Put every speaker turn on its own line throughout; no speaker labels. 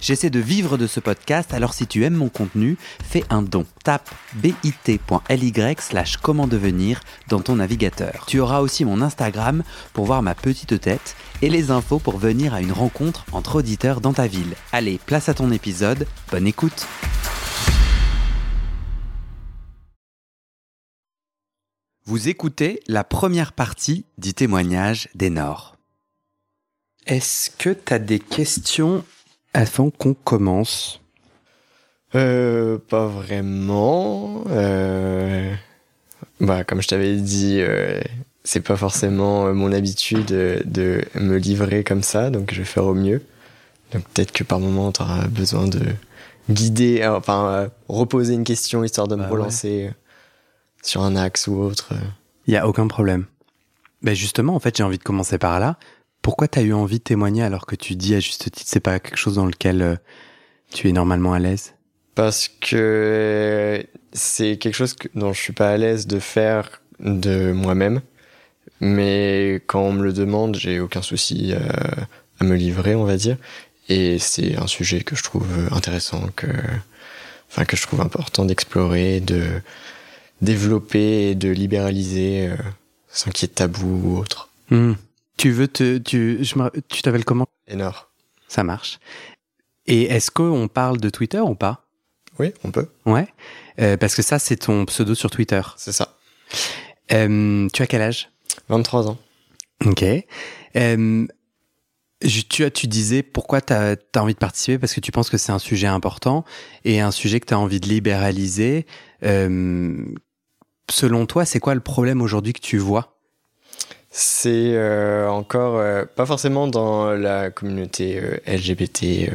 J'essaie de vivre de ce podcast, alors si tu aimes mon contenu, fais un don. Tape bit.ly slash comment devenir dans ton navigateur. Tu auras aussi mon Instagram pour voir ma petite tête et les infos pour venir à une rencontre entre auditeurs dans ta ville. Allez, place à ton épisode, bonne écoute Vous écoutez la première partie du témoignage d'Enor. Est-ce que tu as des questions avant qu'on commence
Euh, pas vraiment. Euh, bah, comme je t'avais dit, euh, c'est pas forcément euh, mon habitude de, de me livrer comme ça, donc je vais faire au mieux. Donc peut-être que par moment, tu auras besoin de guider, euh, enfin, euh, reposer une question histoire de me
Bah
relancer euh, sur un axe ou autre.
Il y a aucun problème. Ben justement, en fait, j'ai envie de commencer par là. Pourquoi tu as eu envie de témoigner alors que tu dis à juste titre c'est pas quelque chose dans lequel euh, tu es normalement à l'aise?
Parce que c'est quelque chose que- dont je suis pas à l'aise de faire de moi-même. Mais quand on me le demande, j'ai aucun souci euh, à me livrer, on va dire. Et c'est un sujet que je trouve intéressant, que, enfin, que je trouve important d'explorer, de développer et de libéraliser, euh, sans qu'il y ait de tabou ou autre.
Hmm. Tu veux te tu je me- tu t'appelles comment?
Énorme.
Ça marche. Et est-ce qu'on parle de Twitter ou pas?
Oui, on peut.
Ouais. Euh, parce que ça c'est ton pseudo sur Twitter.
C'est ça.
Euh, tu as quel âge?
23 ans.
Ok. Euh, je- tu, tu disais pourquoi tu as, envie de participer? Parce que tu penses que c'est un sujet important et un sujet que tu as envie de libéraliser. Euh, selon toi, c'est quoi le problème aujourd'hui que tu vois?
C'est euh, encore euh, pas forcément dans la communauté euh, LGBT+,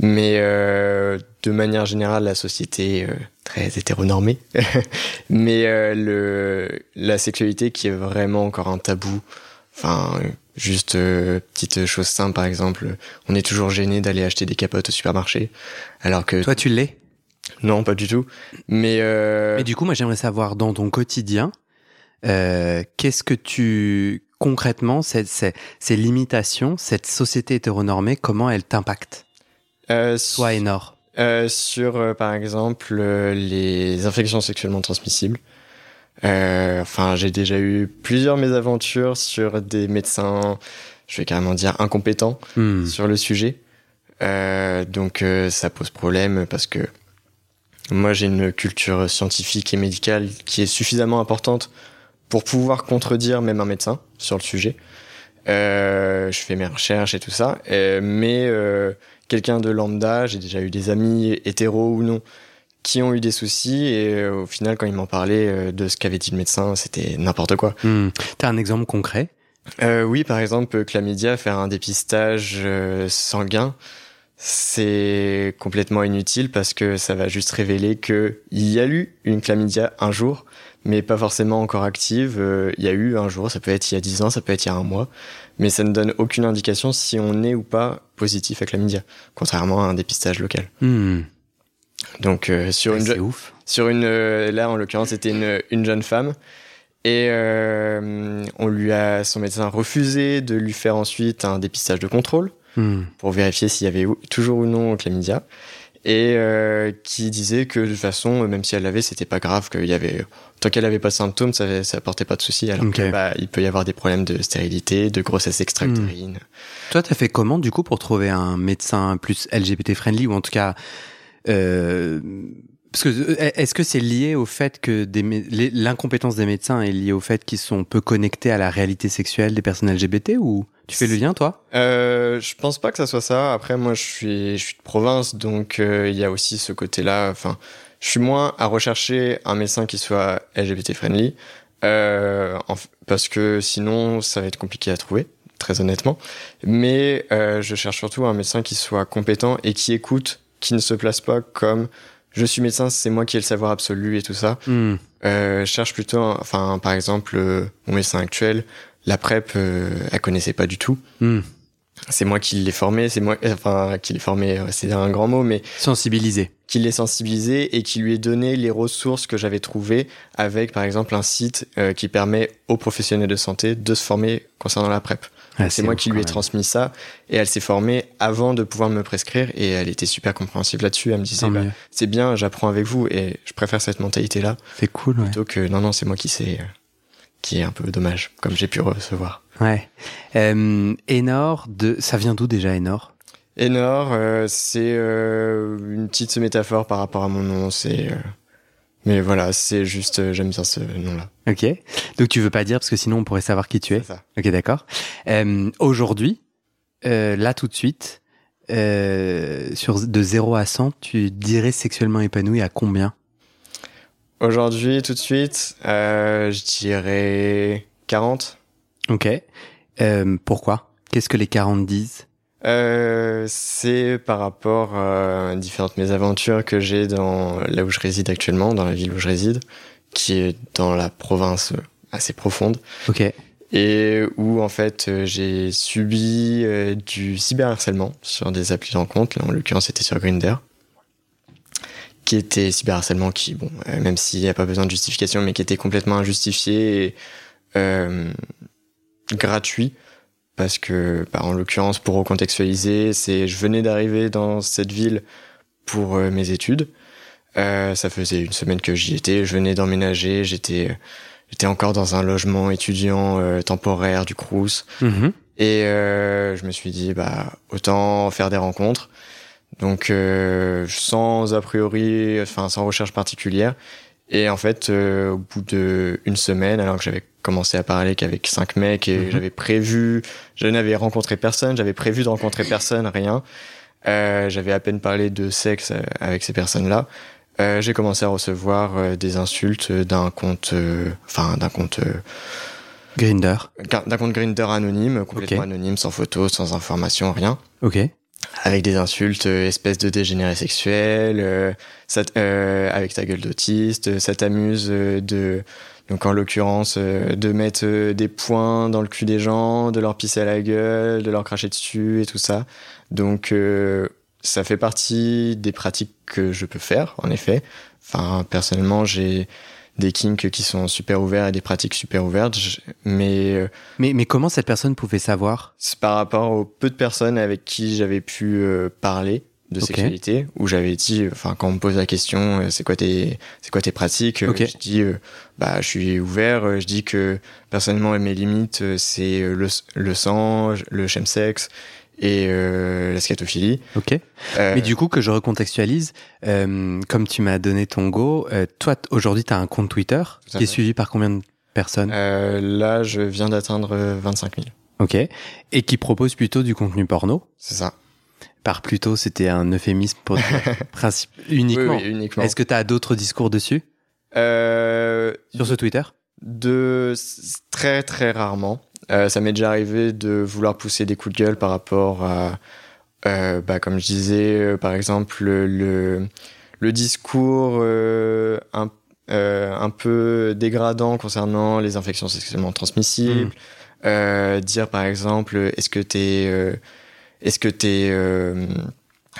mais euh, de manière générale la société euh, très hétéronormée, mais euh, le la sexualité qui est vraiment encore un tabou. Enfin, euh, juste euh, petite chose simple par exemple, on est toujours gêné d'aller acheter des capotes au supermarché, alors que
Toi, tu l'es?
non, pas du tout. Mais, euh,
Mais du coup, moi, j'aimerais savoir dans ton quotidien, euh, qu'est-ce que tu concrètement ces, ces, ces limitations, cette société hétéronormée, comment elle t'impacte?
Euh,
Toi et Nord.
Euh, sur, euh, par exemple, euh, les infections sexuellement transmissibles. Euh, Enfin, j'ai déjà eu plusieurs mésaventures sur des médecins, je vais carrément dire incompétents
Hmm.
sur le sujet. Euh, donc, euh, ça pose problème parce que moi, j'ai une culture scientifique et médicale qui est suffisamment importante pour pouvoir contredire même un médecin sur le sujet. Euh, je fais mes recherches et tout ça, Euh, mais euh, quelqu'un de lambda, j'ai déjà eu des amis hétéros ou non qui ont eu des soucis et euh, au final quand ils m'en parlaient euh, de ce qu'avait dit le médecin, c'était n'importe quoi.
Hmm. T'as un exemple concret?
Euh, oui, par exemple, chlamydia, faire un dépistage sanguin, c'est complètement inutile parce que ça va juste révéler que il y a eu une chlamydia un jour, mais pas forcément encore active. Euh, Il y a eu un jour, ça peut être il y a 10 ans, ça peut être il y a un mois, mais ça ne donne aucune indication si on est ou pas positif à chlamydia, contrairement à un dépistage local.
Hmm.
Donc euh, sur une
C'est ouf.
sur une euh, là en l'occurrence c'était une, une jeune femme et on lui a son médecin refusé de lui faire ensuite un dépistage de contrôle
Hmm.
pour vérifier s'il y avait ou- toujours ou non chlamydia et euh, qui disait que de toute façon même si elle l'avait c'était pas grave qu'il y avait tant qu'elle avait pas de symptômes ça ça apportait pas de soucis alors
Ok.
que, bah, il peut y avoir des problèmes de stérilité de grossesse extra-utérine
Toi, t'as fait comment du coup pour trouver un médecin plus LGBT friendly ou en tout cas euh, euh, est-ce que c'est lié au fait que l'incompétence des médecins est liée au fait qu'ils sont peu connectés à la réalité sexuelle des personnes LGBT ou tu fais le lien toi?
Euh, je pense pas que ça soit ça. Après, moi, je suis, de province, donc euh, il y a aussi ce côté-là. Enfin, je suis moins à rechercher un médecin qui soit LGBT friendly, euh, parce que sinon, ça va être compliqué à trouver, très honnêtement. Mais je cherche surtout un médecin qui soit compétent et qui écoute, qui ne se place pas comme je suis médecin, c'est moi qui ai le savoir absolu et tout ça.
Hmm.
Euh, je cherche plutôt, enfin, par exemple, euh, mon médecin actuel, la PrEP, euh, elle connaissait pas du tout.
Hmm.
c'est moi qui l'ai formé, c'est moi, enfin, qui l'ai formé, c'est un grand mot, mais
sensibilisé,
qui l'ai sensibilisé et qui lui ai donné les ressources que j'avais trouvées avec, par exemple, un site qui permet aux professionnels de santé de se former concernant la PrEP.
Ah,
c'est moi qui lui ai transmis ça et elle s'est formée avant de pouvoir me prescrire et elle était super compréhensive là-dessus. Elle me disait, bah, c'est bien, j'apprends avec vous et je préfère cette mentalité-là.
C'est cool, ouais.
Plutôt que non, non, c'est moi qui sais, euh, qui est un peu dommage, comme j'ai pu recevoir.
Ouais. Euh, Enor, de... ça vient d'où déjà Enor
Enor, euh, c'est euh, une petite métaphore par rapport à mon nom. C'est, euh, mais voilà, c'est juste, j'aime bien ce nom-là.
Ok. Donc tu veux pas dire parce que sinon on pourrait savoir qui tu es.
Ça.
Ok, d'accord. Aujourd'hui, là tout de suite, sur de 0 à 100, tu dirais sexuellement épanoui à combien?
Aujourd'hui, tout de suite, je dirais 40.
Ok. Euh, pourquoi? Qu'est-ce que les 40 disent?
Euh, C'est par rapport à différentes mésaventures que j'ai dans là où je réside actuellement, dans la ville où je réside, qui est dans la province assez profonde.
Ok.
Et où en fait j'ai subi euh, du cyberharcèlement sur des applis de rencontre. Là, en l'occurrence, c'était sur Grinder qui était cyberharcèlement qui, bon, euh, même s'il n'y a pas besoin de justification, mais qui était complètement injustifié et euh, gratuit parce que, bah, en l'occurrence, pour recontextualiser, c'est je venais d'arriver dans cette ville pour euh, mes études. Euh, ça faisait une semaine que j'y étais. Je venais d'emménager. J'étais j'étais encore dans un logement étudiant euh, temporaire du Crous.
Mhm.
Et euh, je me suis dit, bah autant faire des rencontres. Donc sans a priori, enfin sans recherche particulière. Et en fait, au bout de une semaine, alors que j'avais commencé à parler qu'avec cinq mecs et
Mhm.
j'avais prévu, je n'avais rencontré personne, j'avais prévu de rencontrer personne, rien. Euh, j'avais à peine parlé de sexe euh, avec ces personnes-là. Euh, j'ai commencé à recevoir euh, des insultes d'un compte, euh, enfin d'un compte, euh,
Grinder.
d'un compte Grinder anonyme, complètement anonyme, sans photo, sans information, rien
Ok.
avec des insultes, euh, espèce de dégénéré sexuel, euh, ça euh, avec ta gueule d'autiste, euh, ça t'amuse euh, de, donc en l'occurrence, euh, de mettre euh, des points dans le cul des gens, de leur pisser à la gueule, de leur cracher dessus et tout ça. Donc euh, ça fait partie des pratiques que je peux faire, en effet. Enfin, personnellement, j'ai des kinks qui sont super ouverts et des pratiques super ouvertes, mais euh,
Mais, mais comment cette personne pouvait savoir?
C'est par rapport aux peu de personnes avec qui j'avais pu euh, parler de
Ok.
sexualité, où j'avais dit, enfin quand on me pose la question, euh, c'est quoi tes, c'est quoi tes pratiques, euh,
Ok.
je dis, euh, bah je suis ouvert, je dis que personnellement mes limites c'est le, le sang, le chemsex et euh, la scatophilie.
Ok.
Euh,
Mais du coup, que je recontextualise, euh, comme tu m'as donné ton go, euh, toi, aujourd'hui, tu as un compte Twitter qui est suivi par combien de personnes?
Euh, là je viens d'atteindre euh, 25 000,
Ok. Et qui propose plutôt du contenu porno?
C'est ça.
Par plutôt, c'était un euphémisme pour principe uniquement.
Oui, oui, uniquement.
Est-ce que tu as d'autres discours dessus?
Euh,
Sur ce Twitter?
De très très rarement. Euh, ça m'est déjà arrivé de vouloir pousser des coups de gueule par rapport à, euh, bah, comme je disais, euh, par exemple le le discours euh, un un peu dégradant concernant les infections sexuellement transmissibles. Euh, dire par exemple, est-ce que t'es est-ce que t'es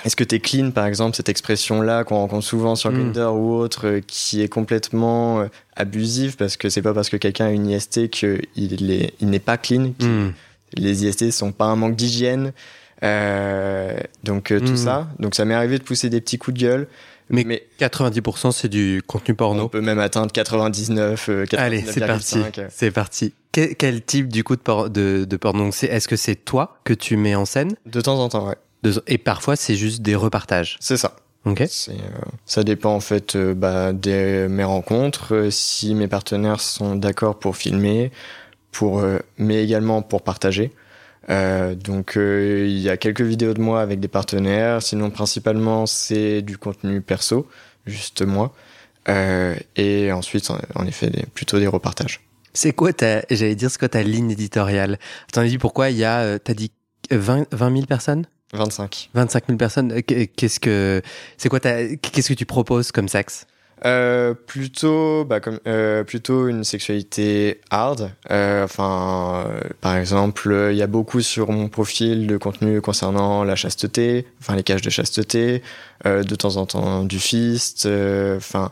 est-ce que t'es clean, par exemple, cette expression-là qu'on rencontre souvent sur
Mm.
Grindr ou autre, euh, qui est complètement euh, abusive parce que c'est pas parce que quelqu'un a une IST qu'il est, il n'est pas clean.
Hmm.
Les IST sont pas un manque d'hygiène. Euh, donc euh, tout
Mm.
ça. Donc ça m'est arrivé de pousser des petits coups de gueule.
Mais
Mais
90% c'est du contenu
on
porno.
peut même atteindre 99, euh,
Allez, c'est parti.
99,5.
C'est parti. Quel, quel type du coup de, por- de, porno? Est-ce que c'est toi que tu mets en scène?
De temps en temps, ouais.
Et parfois c'est juste des repartages.
C'est ça.
Ok.
C'est, euh, ça dépend en fait euh, bah, de mes rencontres, euh, si mes partenaires sont d'accord pour filmer, pour, euh, mais également pour partager. Euh, donc euh, il y a quelques vidéos de moi avec des partenaires, sinon principalement c'est du contenu perso, juste moi. Euh, et ensuite en, effet des- plutôt des repartages.
C'est quoi ta, j'allais dire, c'est quoi ta ligne éditoriale? T'en as dit pourquoi il y a, euh, t'as dit euh, 20, 20 000 personnes?
25.
25 000 personnes Euh, qu- Qu'est-ce que, c'est quoi ta, qu'est-ce que tu proposes comme sexe?
Euh, plutôt, bah, comme, euh, plutôt une sexualité hard. Euh, enfin, euh, par exemple, il y a beaucoup sur mon profil de contenu concernant la chasteté, enfin les caches de chasteté, euh, de temps en temps du fist, euh, enfin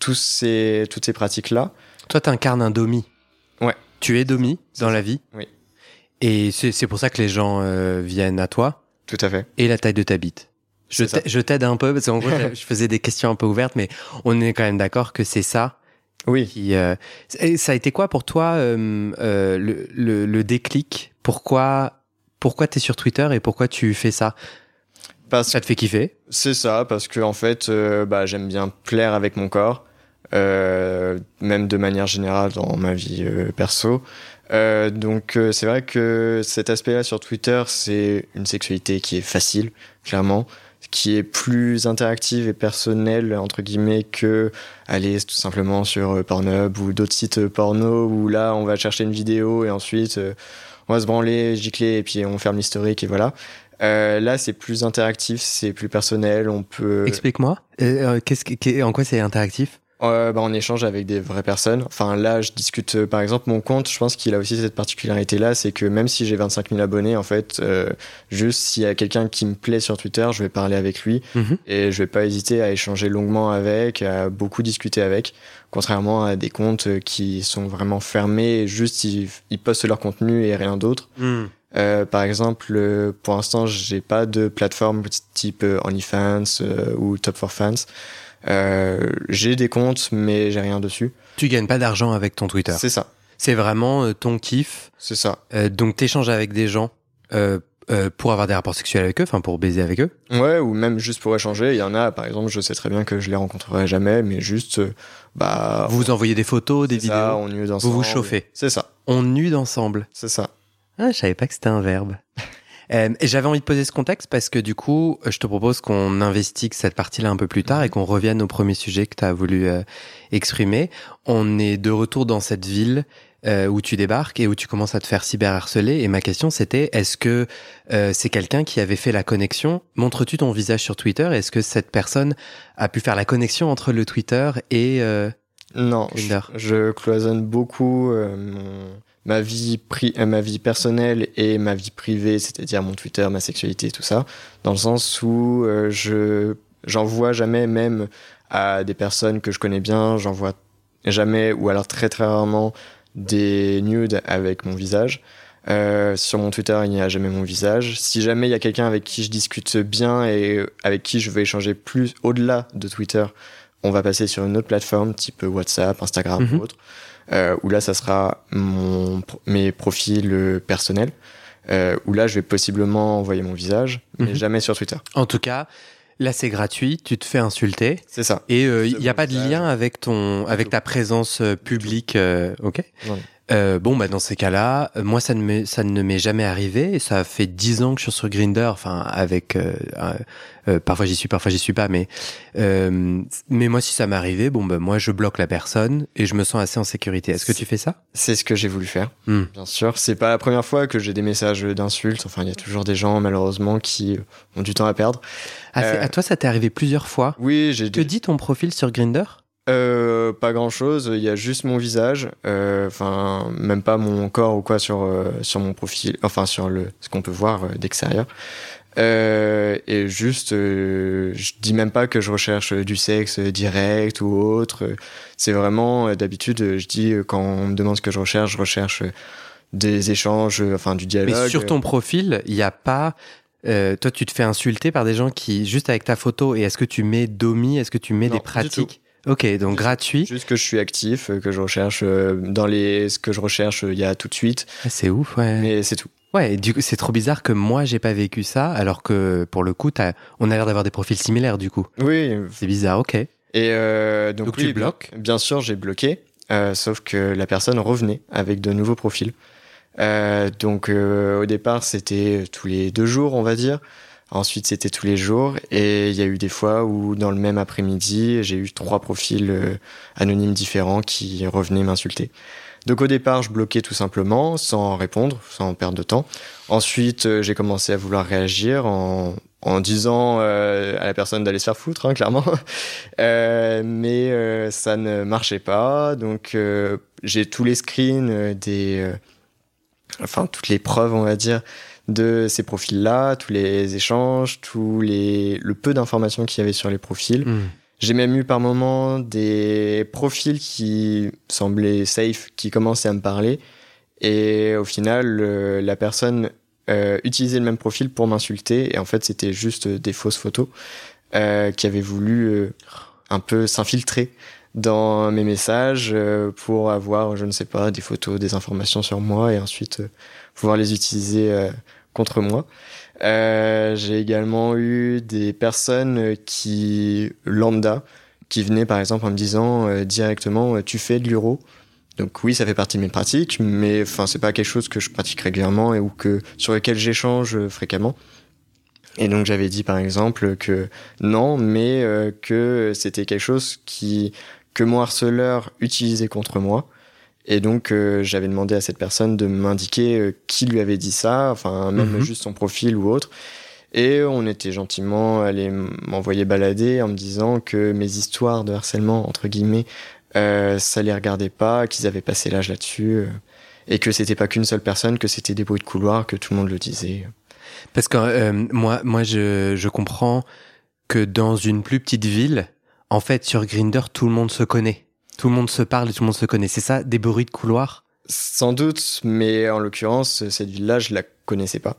tous ces, toutes ces pratiques-là.
Toi, t'incarnes un domi.
Ouais.
Tu es domi dans
ça.
la vie?
Oui.
Et c'est c'est pour ça que les gens euh, viennent à toi?
Tout à fait.
et la taille de ta bite. Je t'aide un peu parce qu'en gros, je faisais des questions un peu ouvertes, mais on est quand même d'accord que c'est ça
Oui.
qui. euh, et ça a été quoi pour toi euh, euh, le, le, le déclic? Pourquoi pourquoi t'es sur Twitter et pourquoi tu fais ça?
Parce
Ça te fait kiffer?
C'est ça, parce que en fait, bah, j'aime bien plaire avec mon corps, même de manière générale dans ma vie perso. Euh, donc euh, c'est vrai que cet aspect-là sur Twitter, c'est une sexualité qui est facile, clairement, qui est plus interactive et personnelle entre guillemets que aller tout simplement sur euh, Pornhub ou d'autres sites euh, porno où là on va chercher une vidéo et ensuite euh, on va se branler, gicler et puis on ferme l'historique et voilà. Euh, là, c'est plus interactif, c'est plus personnel. On peut,
Explique-moi. Euh, que- qu'est- en quoi c'est interactif?
Euh, bah, on échange avec des vraies personnes. Enfin, là, je discute, euh, par exemple, mon compte. Je pense qu'il a aussi cette particularité-là, c'est que même si j'ai 25 000 abonnés, en fait, euh, juste s'il y a quelqu'un qui me plaît sur Twitter, je vais parler avec lui
Mhm.
et je vais pas hésiter à échanger longuement avec, à beaucoup discuter avec. Contrairement à des comptes euh, qui sont vraiment fermés, juste ils, ils postent leur contenu et rien d'autre. Euh, par exemple, euh, pour l'instant, j'ai pas de plateforme type euh, OnlyFans ou Top for Fans. Euh, j'ai des comptes, mais j'ai rien dessus.
Tu gagnes pas d'argent avec ton Twitter.
C'est ça,
C'est vraiment euh, ton kiff.
c'est ça.
Euh, donc t'échanges avec des gens pour avoir des rapports sexuels avec eux, enfin pour baiser avec eux.
Ouais, ou même juste pour échanger. Il y en a, par exemple, je sais très bien que je les rencontrerai jamais, mais juste, bah,
Vous vous envoyez des photos, des vidéos.
ça, on nude ensemble.
vous chauffez.
C'est ça,
On nude ensemble.
c'est ça.
Ah, je savais pas que c'était un verbe. Euh, et j'avais envie de poser ce contexte parce que du coup, je te propose qu'on investigue cette partie-là un peu plus tard et qu'on revienne au premier sujet que tu as voulu euh, exprimer. On est de retour dans cette ville euh, où tu débarques et où tu commences à te faire cyberharceler. Et ma question, c'était est-ce que euh, c'est quelqu'un qui avait fait la connexion? Montres-tu ton visage sur Twitter? Est-ce que cette personne a pu faire la connexion entre le Twitter et euh,
Non, je,
Tinder?
je cloisonne beaucoup euh, mon- ma vie pri- euh, ma vie personnelle et ma vie privée, c'est-à-dire mon Twitter, ma sexualité, tout ça, dans le sens où euh, je j'en vois jamais même à des personnes que je connais bien, j'en vois jamais ou alors très très rarement des nudes avec mon visage. Euh, sur mon Twitter, il n'y a jamais mon visage. Si jamais il y a quelqu'un avec qui je discute bien et avec qui je veux échanger plus au-delà de Twitter, on va passer sur une autre plateforme type WhatsApp, Instagram
Mhm.
ou autre, euh, où là, ça sera mon, mes profils euh, personnels, euh, où là, je vais possiblement envoyer mon visage, mais
Mhm.
jamais sur Twitter.
En tout cas, là c'est gratuit, tu te fais insulter.
C'est ça.
Et euh, il
Ce
n'y a pas de lien avec ton, avec ta présence euh, publique, euh, ok?
Non.
Euh, Bon, bah dans ces cas-là, moi ça ne m'est, ça ne m'est jamais arrivé. Et ça fait dix ans que je suis sur Grinder, enfin avec, euh, euh, parfois j'y suis, parfois j'y suis pas, mais euh, mais moi si ça m'est arrivé, bon bah moi je bloque la personne et je me sens assez en sécurité. Est-ce que tu fais ça?
C'est ce que j'ai voulu faire.
Hmm.
Bien sûr, c'est pas la première fois que j'ai des messages d'insultes. Enfin, il y a toujours des gens, malheureusement, qui ont du temps à perdre.
ah, c'est-
Euh,
À toi ça t'est arrivé plusieurs fois.
Oui, j'ai
Que dit ton profil sur Grinder
Euh, pas grand chose, il y a juste mon visage, euh, enfin même pas mon corps ou quoi sur euh, sur mon profil, enfin sur le ce qu'on peut voir euh, d'extérieur. Euh, et juste, euh, je dis même pas que je recherche du sexe direct ou autre. C'est vraiment euh, d'habitude, je dis euh, quand on me demande ce que je recherche, je recherche des échanges, enfin du dialogue.
Mais sur ton profil, il n'y a pas. euh, toi, tu te fais insulter par des gens qui, juste avec ta photo, et est-ce que tu mets Domi Est-ce que tu mets
Non,
des
du
pratiques Ok, donc gratuit.
Juste que je suis actif, euh, que je recherche euh, dans les ce que je recherche, euh, il y a tout de suite,
Ah, C'est ouf, ouais.
mais c'est tout.
Ouais, et du coup, c'est trop bizarre que moi, j'ai pas vécu ça, alors que pour le coup, t'as- on a l'air d'avoir des profils similaires, du coup.
Oui,
C'est bizarre, ok.
Et euh, donc,
Donc
oui,
tu bloques
Bien sûr, j'ai bloqué, euh, sauf que la personne revenait avec de nouveaux profils. Euh, donc euh, au départ, c'était tous les deux jours, on va dire. Ensuite, c'était tous les jours. Et il y a eu des fois où, dans le même après-midi, j'ai eu trois profils euh, anonymes différents qui revenaient m'insulter. Donc au départ, je bloquais tout simplement, sans répondre, sans perdre de temps. Ensuite, euh, j'ai commencé à vouloir réagir en disant à la personne d'aller se faire foutre, hein, clairement. mais ça ne marchait pas. Donc j'ai tous les screens des, enfin toutes les preuves, on va dire, de ces profils-là, tous les échanges, tous les le peu d'informations qu'il y avait sur les profils. Hmm. J'ai même eu par moments des profils qui semblaient safe, qui commençaient à me parler. Et au final, la personne euh, utilisait le même profil pour m'insulter. Et en fait, c'était juste des fausses photos euh, qui avaient voulu euh, un peu s'infiltrer dans mes messages euh, pour avoir, je ne sais pas, des photos, des informations sur moi et ensuite euh, pouvoir les utiliser contre moi. Euh, j'ai également eu des personnes qui, lambda, qui venaient par exemple en me disant euh, directement euh, tu fais de l'euro. Donc oui, ça fait partie de mes pratiques, mais enfin c'est pas quelque chose que je pratique régulièrement et ou que sur lequel j'échange fréquemment. Et donc j'avais dit par exemple que non, mais que c'était quelque chose qui que mon harceleur utilisait contre moi et donc euh, j'avais demandé à cette personne de m'indiquer euh, qui lui avait dit ça, enfin même mhm. juste son profil ou autre. Et on était gentiment allé m'envoyer balader en me disant que mes histoires de harcèlement entre guillemets, euh, ça les regardait pas, qu'ils avaient passé l'âge là-dessus, euh, et que c'était pas qu'une seule personne, que c'était des bruits de couloir, que tout le monde le disait.
Parce que moi, moi, je, je comprends que dans une plus petite ville, en fait, sur Grinder, tout le monde se connaît. Tout le monde se parle et tout le monde se connaît. C'est ça, des bruits de couloir?
Sans doute, mais en l'occurrence, cette ville-là, je la connaissais pas.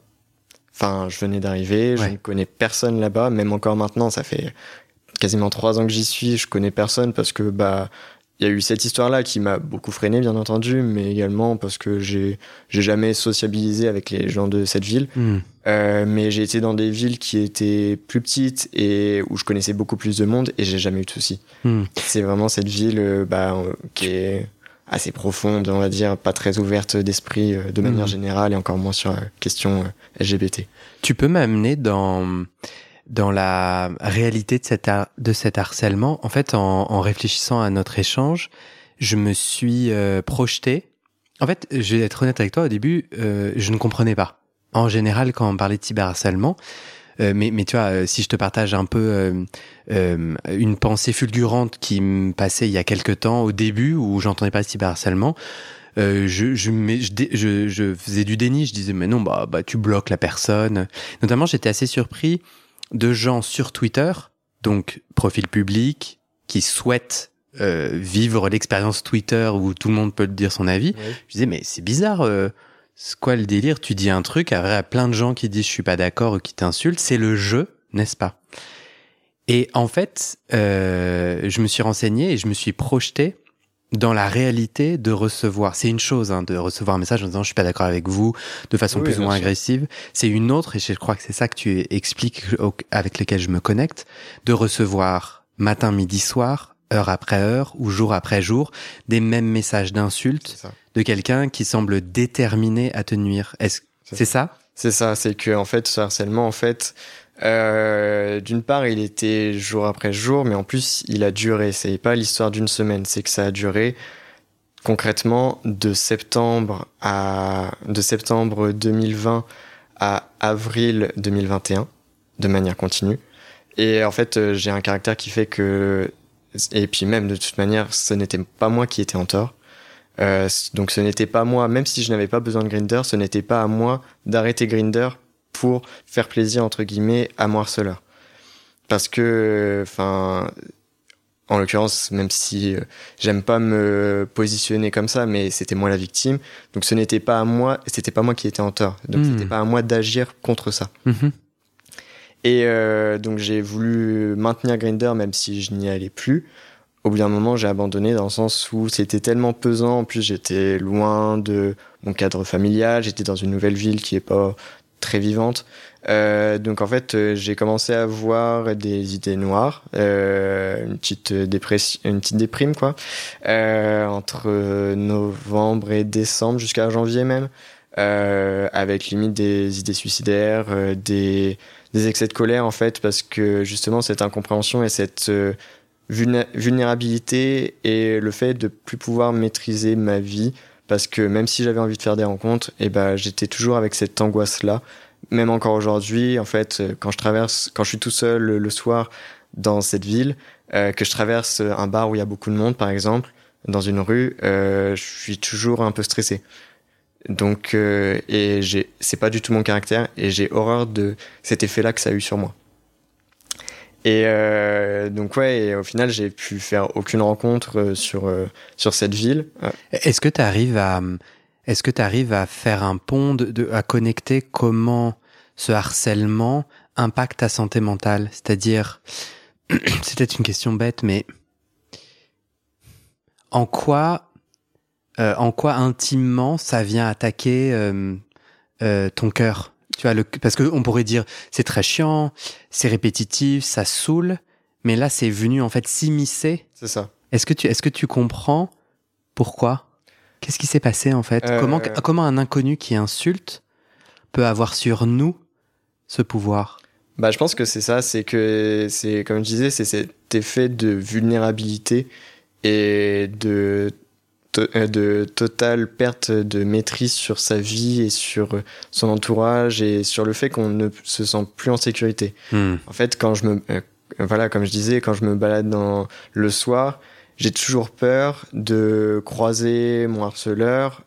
Enfin, je venais d'arriver, je ne connais personne là-bas, même encore maintenant, ça fait quasiment trois ans que j'y suis, je connais personne parce que bah il y a eu cette histoire-là qui m'a beaucoup freiné, bien entendu, mais également parce que j'ai j'ai jamais sociabilisé avec les gens de cette ville. Hmm. Euh, mais j'ai été dans des villes qui étaient plus petites et où je connaissais beaucoup plus de monde et j'ai jamais eu de soucis. Hmm. C'est vraiment cette ville euh, bah, euh, qui est assez profonde, on va dire, pas très ouverte d'esprit de manière hmm. générale et encore moins sur la question LGBT.
Tu peux m'amener dans dans la réalité de, cet de cet harcèlement, en fait, en, en, réfléchissant à notre échange, je me suis euh, projeté. En fait, je vais être honnête avec toi, au début, euh, je ne comprenais pas. En général, quand on parlait de cyberharcèlement, euh, mais, mais tu vois, euh, si je te partage un peu euh, une pensée fulgurante qui me passait il y a quelques temps, au début, où j'entendais pas de cyberharcèlement, je, je, je, je, faisais du déni, je disais mais non, bah, bah tu bloques la personne. Notamment, j'étais assez surpris de gens sur Twitter, donc profil public, qui souhaitent euh, vivre l'expérience Twitter où tout le monde peut dire son avis. Je disais, mais c'est bizarre, euh, c'est quoi le délire? Tu dis un truc, à, à plein de gens qui disent je suis pas d'accord ou qui t'insultent, c'est le jeu, n'est-ce pas? Et en fait, euh, je me suis renseigné et je me suis projeté dans la réalité de recevoir. C'est une chose hein, de recevoir un message en disant je suis pas d'accord avec vous de façon plus ou moins agressive. C'est une autre et je crois que c'est ça que tu expliques avec lequel je me connecte de recevoir matin, midi, soir, heure après heure ou jour après jour des mêmes messages d'insultes de quelqu'un qui semble déterminé à te nuire. Est-ce c'est ça
C'est ça, c'est que en fait ce harcèlement en fait euh, d'une part, il était jour après jour, mais en plus, il a duré. C'est pas l'histoire d'une semaine, c'est que ça a duré concrètement de septembre à de septembre 2020 à avril 2021 de manière continue. Et en fait, euh, j'ai un caractère qui fait que et puis même de toute manière, ce n'était pas moi qui étais en tort. Euh, donc ce n'était pas moi, même si je n'avais pas besoin de Grinder, ce n'était pas à moi d'arrêter Grinder pour faire plaisir entre guillemets à harceleur. Parce que, enfin, en l'occurrence, même si euh, j'aime pas me positionner comme ça, mais c'était moi la victime. Donc ce n'était pas à moi, c'était pas moi qui étais en tort. Donc hmm. c'était pas à moi d'agir contre ça. Mhm. Et euh, donc j'ai voulu maintenir Grinder même si je n'y allais plus. Au bout d'un moment, j'ai abandonné dans le sens où c'était tellement pesant. En plus, j'étais loin de mon cadre familial. J'étais dans une nouvelle ville qui est pas très vivante. Euh, donc en fait, euh, j'ai commencé à avoir des idées noires, euh, une petite dépression, une petite déprime quoi, euh, entre novembre et décembre jusqu'à janvier même, euh, avec limite des idées suicidaires, des, des excès de colère en fait, parce que justement cette incompréhension et cette vulnérabilité et le fait de plus pouvoir maîtriser ma vie parce que même si j'avais envie de faire des rencontres, et eh ben j'étais toujours avec cette angoisse là même encore aujourd'hui, en fait, quand je traverse, quand je suis tout seul le, soir dans cette ville, que je traverse un bar où il y a beaucoup de monde, par exemple, dans une rue, je suis toujours un peu stressé. Donc, et j'ai, c'est pas du tout mon caractère, et j'ai horreur de cet effet-là que ça a eu sur moi. Et euh, donc ouais, et au final, j'ai pu faire aucune rencontre euh, sur euh, sur cette ville.
Est-ce que tu arrives à est-ce que tu arrives à faire un pont de, à connecter comment ce harcèlement impacte ta santé mentale? C'est-à-dire, c'est peut-être une question bête, mais en quoi en quoi intimement ça vient attaquer ton cœur? Tu vois, le, parce qu'on pourrait dire c'est très chiant, c'est répétitif, ça saoule, mais là c'est venu en fait s'immiscer.
C'est ça.
Est-ce que tu est-ce que tu comprends pourquoi? Qu'est-ce qui s'est passé en fait? Comment euh. comment un inconnu qui insulte peut avoir sur nous ce pouvoir?
Bah je pense que c'est ça, c'est que c'est comme je disais, c'est cet effet de vulnérabilité et de euh, de totale perte de maîtrise sur sa vie et sur euh, son entourage et sur le fait qu'on ne se sent plus en sécurité. Hmm. En fait, quand je me, euh, voilà, comme je disais, quand je me balade dans le soir, j'ai toujours peur de croiser mon harceleur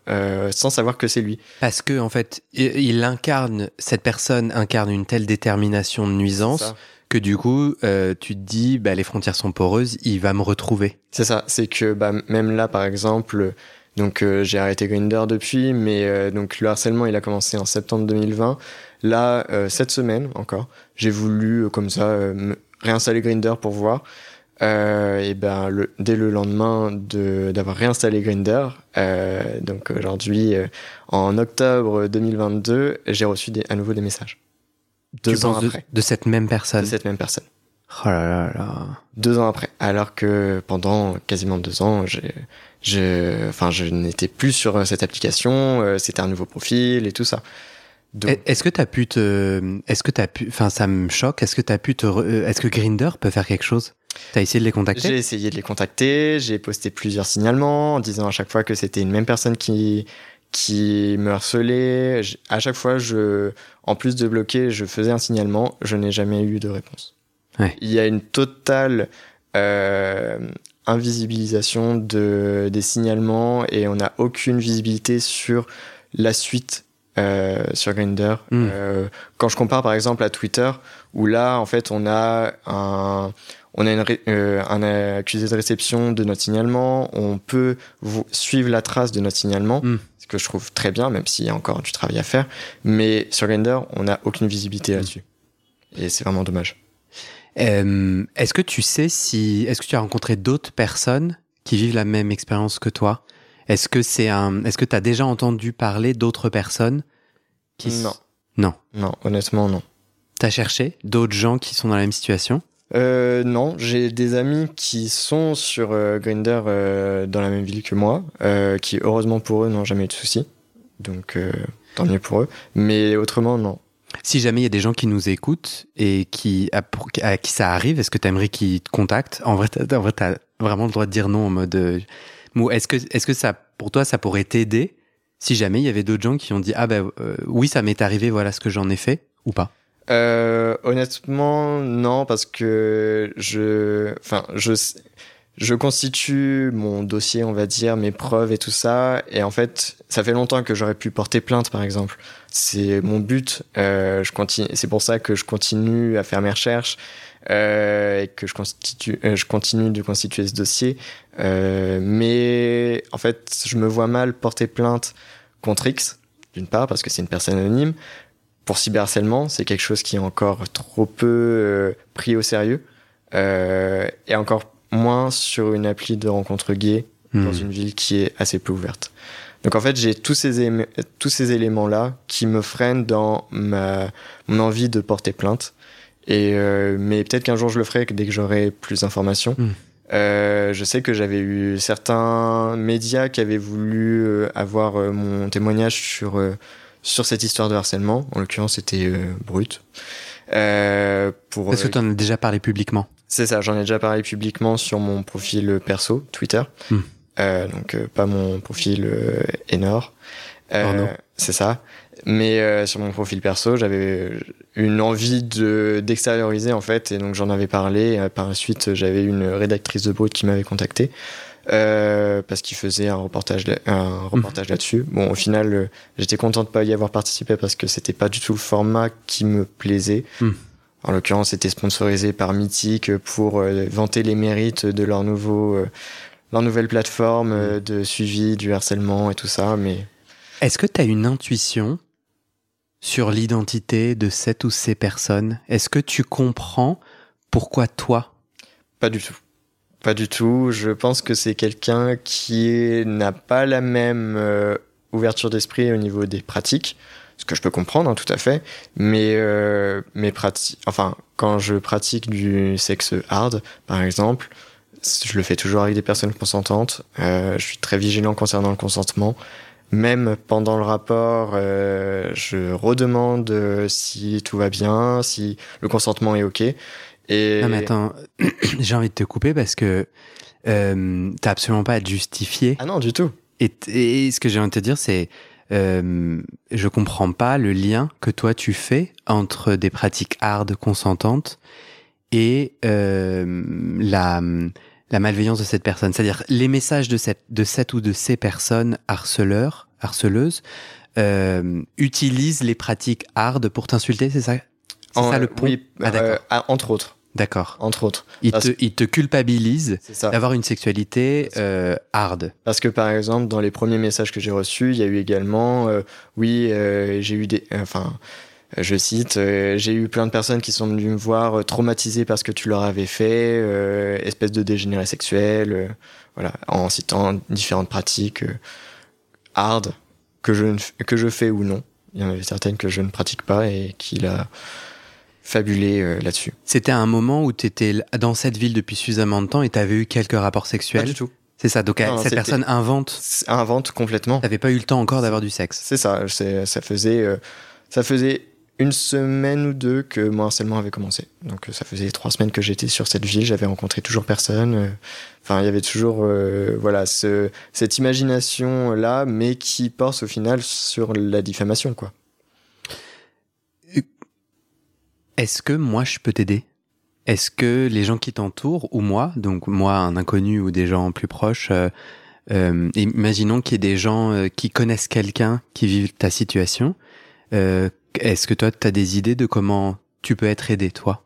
sans savoir que c'est lui.
Parce que en fait, il incarne cette personne incarne une telle détermination de nuisance que du coup, euh, tu te dis, bah, les frontières sont poreuses, il va me retrouver.
C'est ça, c'est que bah, même là, par exemple, donc euh, j'ai arrêté Grinder depuis, mais euh, donc le harcèlement, il a commencé en septembre 2020. Là, cette semaine encore, j'ai voulu comme ça réinstaller Grinder pour voir. et ben le, dès le lendemain de d'avoir réinstallé Grinder, donc aujourd'hui en octobre 2022, j'ai reçu des, à nouveau des messages.
Deux ans après. De, cette même personne.
De cette même personne.
Oh là là là.
Deux ans après. Alors que pendant quasiment deux ans, j'ai, je, enfin, je n'étais plus sur euh, cette application. Euh, c'était un nouveau profil et tout ça.
Est-ce que tu as pu te, est-ce que tu as pu, enfin, ça me choque. Est-ce que tu as pu te, euh, est-ce que Grinder peut faire quelque chose? T'as essayé de les contacter?
J'ai essayé de les contacter. J'ai posté plusieurs signalements en disant à chaque fois que c'était une même personne qui qui me harcelait. À chaque fois, je, en plus de bloquer, je faisais un signalement. Je n'ai jamais eu de réponse. Il y a une totale euh, invisibilisation de, des signalements et on n'a aucune visibilité sur la suite euh, sur Grindr. Hmm. Euh, quand je compare par exemple à Twitter, où là, en fait, on a un, on a une, euh, un accusé de réception de notre signalement, on peut suivre la trace de notre signalement, hmm. Ce que je trouve très bien, même s'il y a encore du travail à faire. Mais sur Grindr, on n'a aucune visibilité hmm. là-dessus. Et c'est vraiment dommage.
Euh, est-ce que tu sais si, est-ce que tu as rencontré d'autres personnes qui vivent la même expérience que toi? Est-ce que c'est un, est-ce que tu as déjà entendu parler d'autres personnes
qui Non.
Non.
Non, honnêtement non.
T'as cherché d'autres gens qui sont dans la même situation?
Euh, non, j'ai des amis qui sont sur euh, Grinder euh, dans la même ville que moi, euh, qui heureusement pour eux n'ont jamais eu de soucis. Donc euh, tant mieux pour eux. Mais autrement, non.
Si jamais il y a des gens qui nous écoutent et qui à, qui ça arrive, est-ce que tu aimerais qu'ils te contactent? En vrai, en vrai, t'as vraiment le droit de dire non en mode. est-ce que, est-ce que ça, pour toi, ça pourrait t'aider si jamais il y avait d'autres gens qui ont dit ah ben oui, ça m'est arrivé, voilà ce que j'en ai fait ou pas?
Euh, honnêtement, non, parce que je, enfin, je, je constitue mon dossier, on va dire, mes preuves et tout ça, et en fait, ça fait longtemps que j'aurais pu porter plainte, par exemple. C'est mon but. Euh, je continue. C'est pour ça que je continue à faire mes recherches euh, et que je constitue, euh, je continue de constituer ce dossier. Euh, mais en fait, je me vois mal porter plainte contre X, d'une part parce que c'est une personne anonyme, pour cyberharcèlement, c'est quelque chose qui est encore trop peu euh, pris au sérieux euh, et encore moins sur une appli de rencontre gay dans hmm. une ville qui est assez peu ouverte. Donc en fait, j'ai tous ces tous ces éléments là qui me freinent dans ma mon envie de porter plainte. Et euh, mais peut-être qu'un jour je le ferai dès que j'aurai plus d'informations. Hmm. Euh, je sais que j'avais eu certains médias qui avaient voulu euh, avoir mon témoignage sur sur cette histoire de harcèlement. En l'occurrence, c'était euh, brut.
Euh, pour, Est-ce que tu en as déjà parlé publiquement?
C'est ça, j'en ai déjà parlé publiquement sur mon profil perso, Twitter. Hmm. Euh, donc pas mon profil Enor. c'est ça. Mais euh, sur mon profil perso, j'avais une envie de d'extérioriser en fait, et donc j'en avais parlé. Par la suite, j'avais une rédactrice de Brut qui m'avait contacté euh, parce qu'il faisait un reportage un reportage là-dessus. Bon, au final, euh, j'étais content de pas y avoir participé parce que c'était pas du tout le format qui me plaisait.
Mm.
En l'occurrence, c'était sponsorisé par Mythique pour euh, vanter les mérites de leur nouveau leur nouvelle plateforme euh, de suivi du harcèlement et tout ça, mais
Est-ce que tu as une intuition sur l'identité de cette ou ces personnes? Est-ce que tu comprends pourquoi toi?
Pas du tout. Pas du tout. Je pense que c'est quelqu'un qui n'a pas la même euh, ouverture d'esprit au niveau des pratiques, ce que je peux comprendre hein, tout à fait. Mais euh, mes pratiques, enfin, quand je pratique du sexe hard, par exemple, je le fais toujours avec des personnes consentantes. Euh, je suis très vigilant concernant le consentement. Même pendant le rapport, je redemande si tout va bien, si le consentement est ok. Et
Non mais attends, j'ai envie de te couper parce que euh, t'as absolument pas à te justifier.
ah non du tout.
Et, et ce que j'ai envie de te dire, c'est euh, je comprends pas le lien que toi tu fais entre des pratiques hard consentantes et euh, la, la malveillance de cette personne. C'est-à-dire les messages de cette, de cette ou de ces personnes harceleurs, harceleuses, euh, utilisent les pratiques hard pour t'insulter, c'est ça? C'est ça le point
Oui,
Ah,
euh, entre autres,
D'accord.
entre autres. Parce-
te,
ça.
d'avoir une sexualité euh, hard.
Parce que par exemple, dans les premiers messages que j'ai reçus, il y a eu également, euh, oui, euh, j'ai eu des, enfin, je cite, j'ai eu plein de personnes qui sont venues me voir traumatisées parce que tu leur avais fait, espèce de dégénéré sexuel, voilà, en citant différentes pratiques hard que je ne que je fais ou non. Il y en avait certaines que je ne pratique pas et qu'il a fabulé euh, là-dessus.
C'était un moment où tu étais dans cette ville depuis suffisamment de temps et tu avais eu quelques rapports
Pas
sexuels.
du tout.
C'est ça. Donc
Non,
cette personne invente.
Invente complètement.
T'avais pas eu le temps encore d'avoir du sexe.
C'est ça, ça faisait, euh, ça faisait une semaine ou deux que mon harcèlement avait commencé. Donc euh, ça faisait trois semaines que j'étais sur cette ville, j'avais rencontré toujours personne. euh, Enfin, il y avait toujours, euh, voilà, ce, cette imagination là, mais qui porte au final sur la diffamation, quoi.
Est-ce que moi je peux t'aider? Est-ce que les gens qui t'entourent ou moi, donc moi un inconnu ou des gens plus proches, euh, euh, imaginons qu'il y ait des gens euh, qui connaissent quelqu'un qui vivent ta situation. euh, Est-ce que toi tu as des idées de comment tu peux être aidé toi?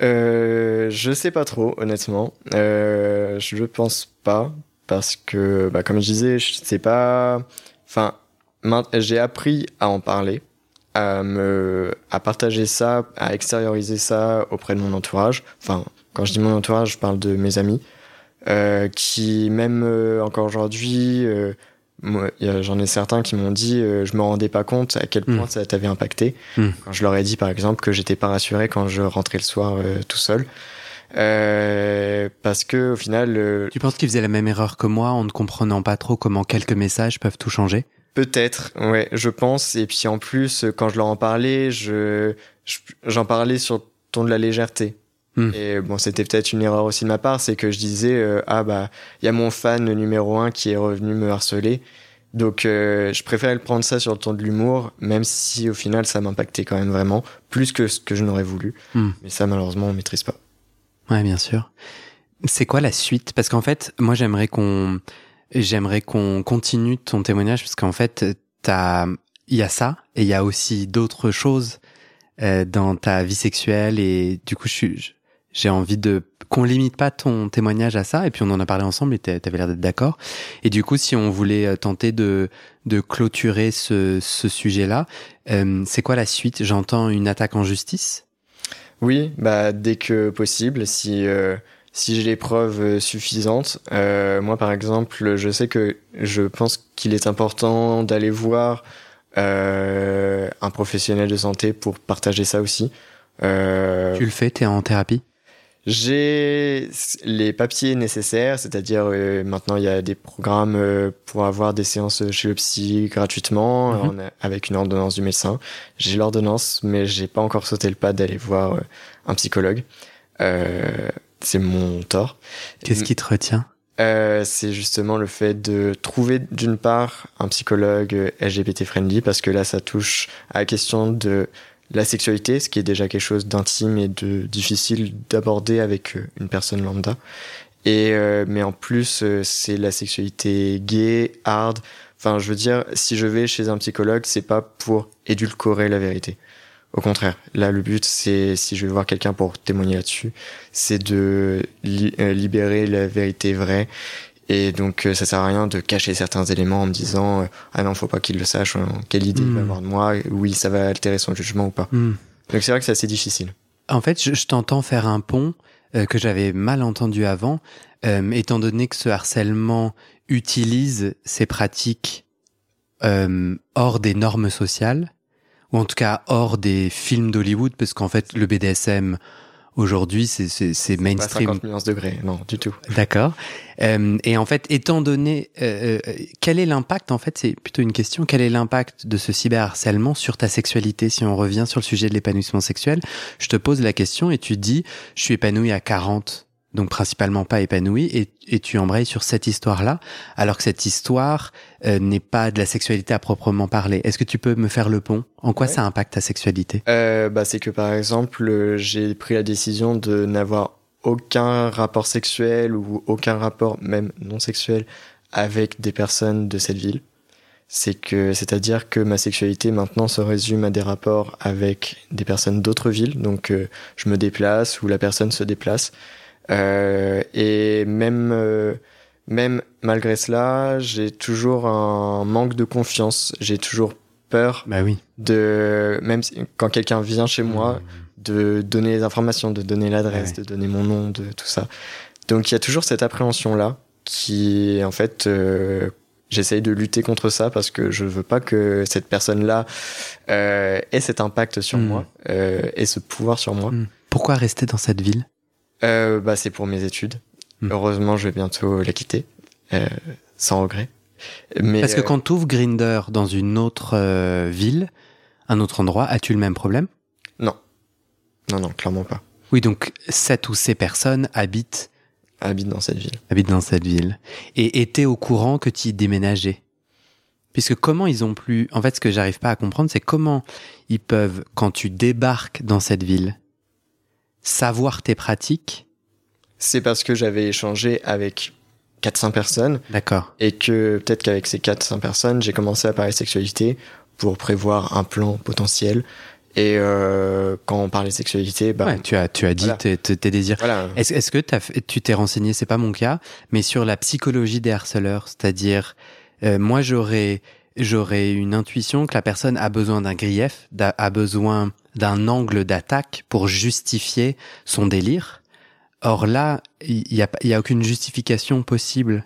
Je sais pas trop, honnêtement. Je pense pas parce que, bah, comme je disais, je sais pas. Enfin, j'ai appris à en parler, à me, à partager ça, à extérioriser ça auprès de mon entourage. Enfin, quand je dis mon entourage, je parle de mes amis, euh, qui même euh, encore aujourd'hui, euh, j'en ai certains qui m'ont dit, euh, je me rendais pas compte à quel point
Mm.
ça t'avait impacté.
Mm.
Quand je leur ai dit, par exemple, que j'étais pas rassuré quand je rentrais le soir euh, tout seul. Euh, parce que au final, euh,
Tu penses qu'ils faisaient la même erreur que moi en ne comprenant pas trop comment quelques messages peuvent tout changer?
Peut-être, ouais, je pense. Et puis en plus, quand je leur en parlais, je je- j'en parlais sur le ton de la légèreté.
Hmm.
Et bon, c'était peut-être une erreur aussi de ma part, c'est que je disais euh, ah bah il y a mon fan numéro un qui est revenu me harceler. Donc euh, je préférais le prendre ça sur le ton de l'humour, même si au final ça m'impactait quand même vraiment plus que ce que je n'aurais voulu.
Hmm.
Mais ça malheureusement on maîtrise pas.
Ouais, bien sûr. C'est quoi la suite? Parce qu'en fait, moi, j'aimerais qu'on, j'aimerais qu'on continue ton témoignage parce qu'en fait, il y a ça et il y a aussi d'autres choses euh, dans ta vie sexuelle et du coup, j'ai envie de qu'on limite pas ton témoignage à ça et puis on en a parlé ensemble et t'a- t'avais l'air d'être d'accord. Et du coup, si on voulait euh, tenter de de clôturer ce ce sujet-là, euh, c'est quoi la suite? J'entends une attaque en justice?
Oui, bah dès que possible, si euh, si j'ai les preuves euh, suffisantes. Euh, moi, par exemple, je sais que je pense qu'il est important d'aller voir euh, un professionnel de santé pour partager ça aussi. Euh,
Tu le fais T'es en thérapie?
j'ai les papiers nécessaires, c'est-à-dire euh, maintenant il y a des programmes euh, pour avoir des séances chez le psy gratuitement
Mhm.
en- avec une ordonnance du médecin. J'ai l'ordonnance, mais j'ai pas encore sauté le pas d'aller voir un psychologue. Euh, c'est mon tort.
Qu'est-ce qui te retient?
Euh, c'est justement le fait de trouver d'une part un psychologue LGBT friendly parce que là ça touche à la question de la sexualité, ce qui est déjà quelque chose d'intime et de difficile d'aborder avec euh, une personne lambda. Et euh, mais en plus c'est la sexualité gay, hard. Enfin, je veux dire, si je vais chez un psychologue, c'est pas pour édulcorer la vérité. Au contraire, là le but c'est si je vais voir quelqu'un pour témoigner là-dessus, c'est de euh, libérer la vérité vraie et donc euh, ça sert à rien de cacher certains éléments en me disant euh, ah non faut pas qu'il le sache, quelle idée il va hmm. avoir de moi, oui ça va altérer son jugement ou pas. Hmm. Donc c'est vrai que c'est assez difficile.
En fait, je, t'entends faire un pont que j'avais mal entendu avant, étant donné que ce harcèlement utilise ces pratiques hors des normes sociales ou en tout cas hors des films d'Hollywood, parce qu'en fait, le BDSM, aujourd'hui, c'est, c'est, c'est mainstream.
Pas 50 degrés, non, du tout.
D'accord. Euh, et en fait, étant donné, euh, euh, quel est l'impact, en fait, c'est plutôt une question, quel est l'impact de ce cyberharcèlement sur ta sexualité? Si on revient sur le sujet de l'épanouissement sexuel, je te pose la question et tu dis, je suis épanoui à 40 donc principalement pas épanoui, et, et tu embrayes sur cette histoire-là, alors que cette histoire euh, n'est pas de la sexualité à proprement parler. Est-ce que tu peux me faire le pont? En quoi ça impacte ta sexualité?
Euh, bah, C'est que par exemple, euh, j'ai pris la décision de n'avoir aucun rapport sexuel ou aucun rapport même non sexuel avec des personnes de cette ville. C'est que, c'est-à-dire que ma sexualité maintenant se résume à des rapports avec des personnes d'autres villes. Donc, euh, je me déplace ou la personne se déplace. Euh, et même, euh, même malgré cela, j'ai toujours un manque de confiance. J'ai toujours peur
bah oui.
de, même quand quelqu'un vient chez moi, mmh. de donner les informations, de donner l'adresse, de donner mon nom, de tout ça. Donc il y a toujours cette appréhension-là qui, en fait, euh, j'essaye de lutter contre ça parce que je veux pas que cette personne-là euh, ait cet impact sur mmh. moi, euh, ait ce pouvoir sur moi. Mmh.
Pourquoi rester dans cette ville?
Euh, bah, C'est pour mes études. Hmm. Heureusement, je vais bientôt la quitter, euh, sans regret.
Mais, Parce que euh, quand tu ouvres Grinder dans une autre euh, ville, un autre endroit, as-tu le même problème?
Non. Non, non, clairement pas.
Oui, donc cette ou ces personnes habitent
habitent dans cette ville.
Habitent dans cette ville. Et étaient au courant que tu y déménageais? Puisque comment ils ont pu... En fait, ce que j'arrive pas à comprendre, c'est comment ils peuvent, quand tu débarques dans cette ville, savoir tes pratiques
C'est parce que j'avais échangé avec 400 personnes.
D'accord.
Et que peut-être qu'avec ces 400 personnes, j'ai commencé à parler sexualité pour prévoir un plan potentiel. Et euh, quand on parlait sexualité, bah,
tu as tu as dit tes, tes, désirs. Est-ce est que as, tu t'es renseigné C'est pas mon cas, mais sur la psychologie des harceleurs, c'est-à-dire euh, moi j'aurais j'aurais une intuition que la personne a besoin d'un grief, a besoin d'un angle d'attaque pour justifier son délire. Or là, il n'y a, y a aucune justification possible.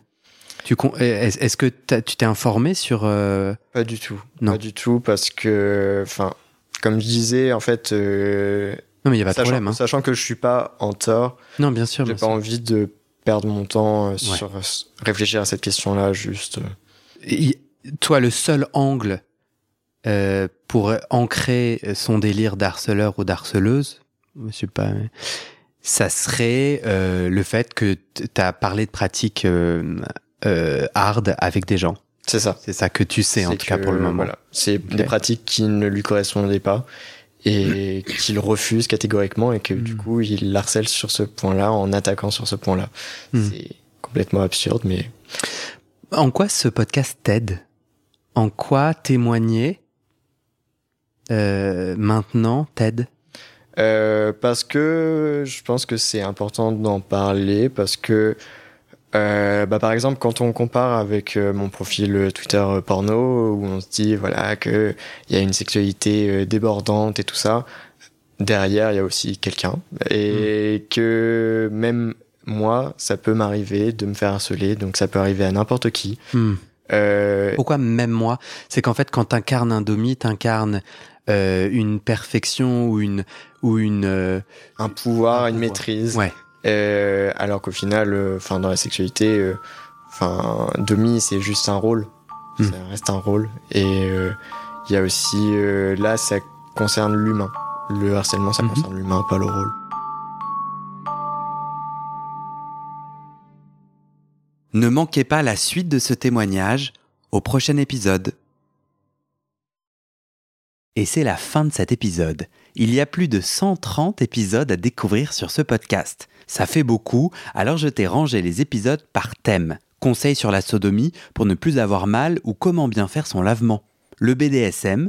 Est-ce que tu t'es informé sur euh,
Pas du tout. Non. Pas du tout parce que, enfin, comme je disais, en fait. Euh,
non, mais il y a pas de problème. Hein.
Sachant que je suis pas en tort.
Non, bien sûr.
J'ai pas envie de perdre mon temps euh, sur réfléchir à cette question-là, juste.
Toi, le seul angle euh, pour ancrer son délire d'harceleur ou d'harceleuse, je sais pas, ça serait euh, le fait que tu as parlé de pratiques euh, euh, hard avec des gens.
C'est ça.
C'est ça que tu sais en tout cas pour le moment. Voilà.
C'est des pratiques qui ne lui correspondaient pas et qu'il refuse catégoriquement et que du hmm. coup il harcèle sur ce point-là en attaquant sur ce point-là. Hmm. C'est complètement absurde mais...
En quoi ce podcast t'aide? En quoi témoigner euh, maintenant t'aide
euh, Parce que je pense que c'est important d'en parler parce que euh, bah, par exemple, quand on compare avec euh, mon profil Twitter porno, où on se dit voilà que il y a une sexualité débordante et tout ça, derrière il y a aussi quelqu'un et mm. que même moi, ça peut m'arriver de me faire harceler, donc ça peut arriver à n'importe qui.
Mm. Pourquoi même moi? C'est qu'en fait, quand t'incarnes un domi, t'incarnes euh, une perfection ou une ou une euh,
un pouvoir, une maîtrise.
Ouais.
Euh, alors qu'au final, euh, enfin dans la sexualité, enfin demi c'est juste un rôle, hmm. ça reste un rôle. Et il y a aussi là ça concerne l'humain. Le harcèlement ça mhm. concerne l'humain, pas le rôle.
Ne manquez pas la suite de ce témoignage au prochain épisode. Et c'est la fin de cet épisode. Il y a plus de 130 épisodes à découvrir sur ce podcast. Ça fait beaucoup, alors je t'ai rangé les épisodes par thème. Conseils sur la sodomie pour ne plus avoir mal ou comment bien faire son lavement. Le BDSM,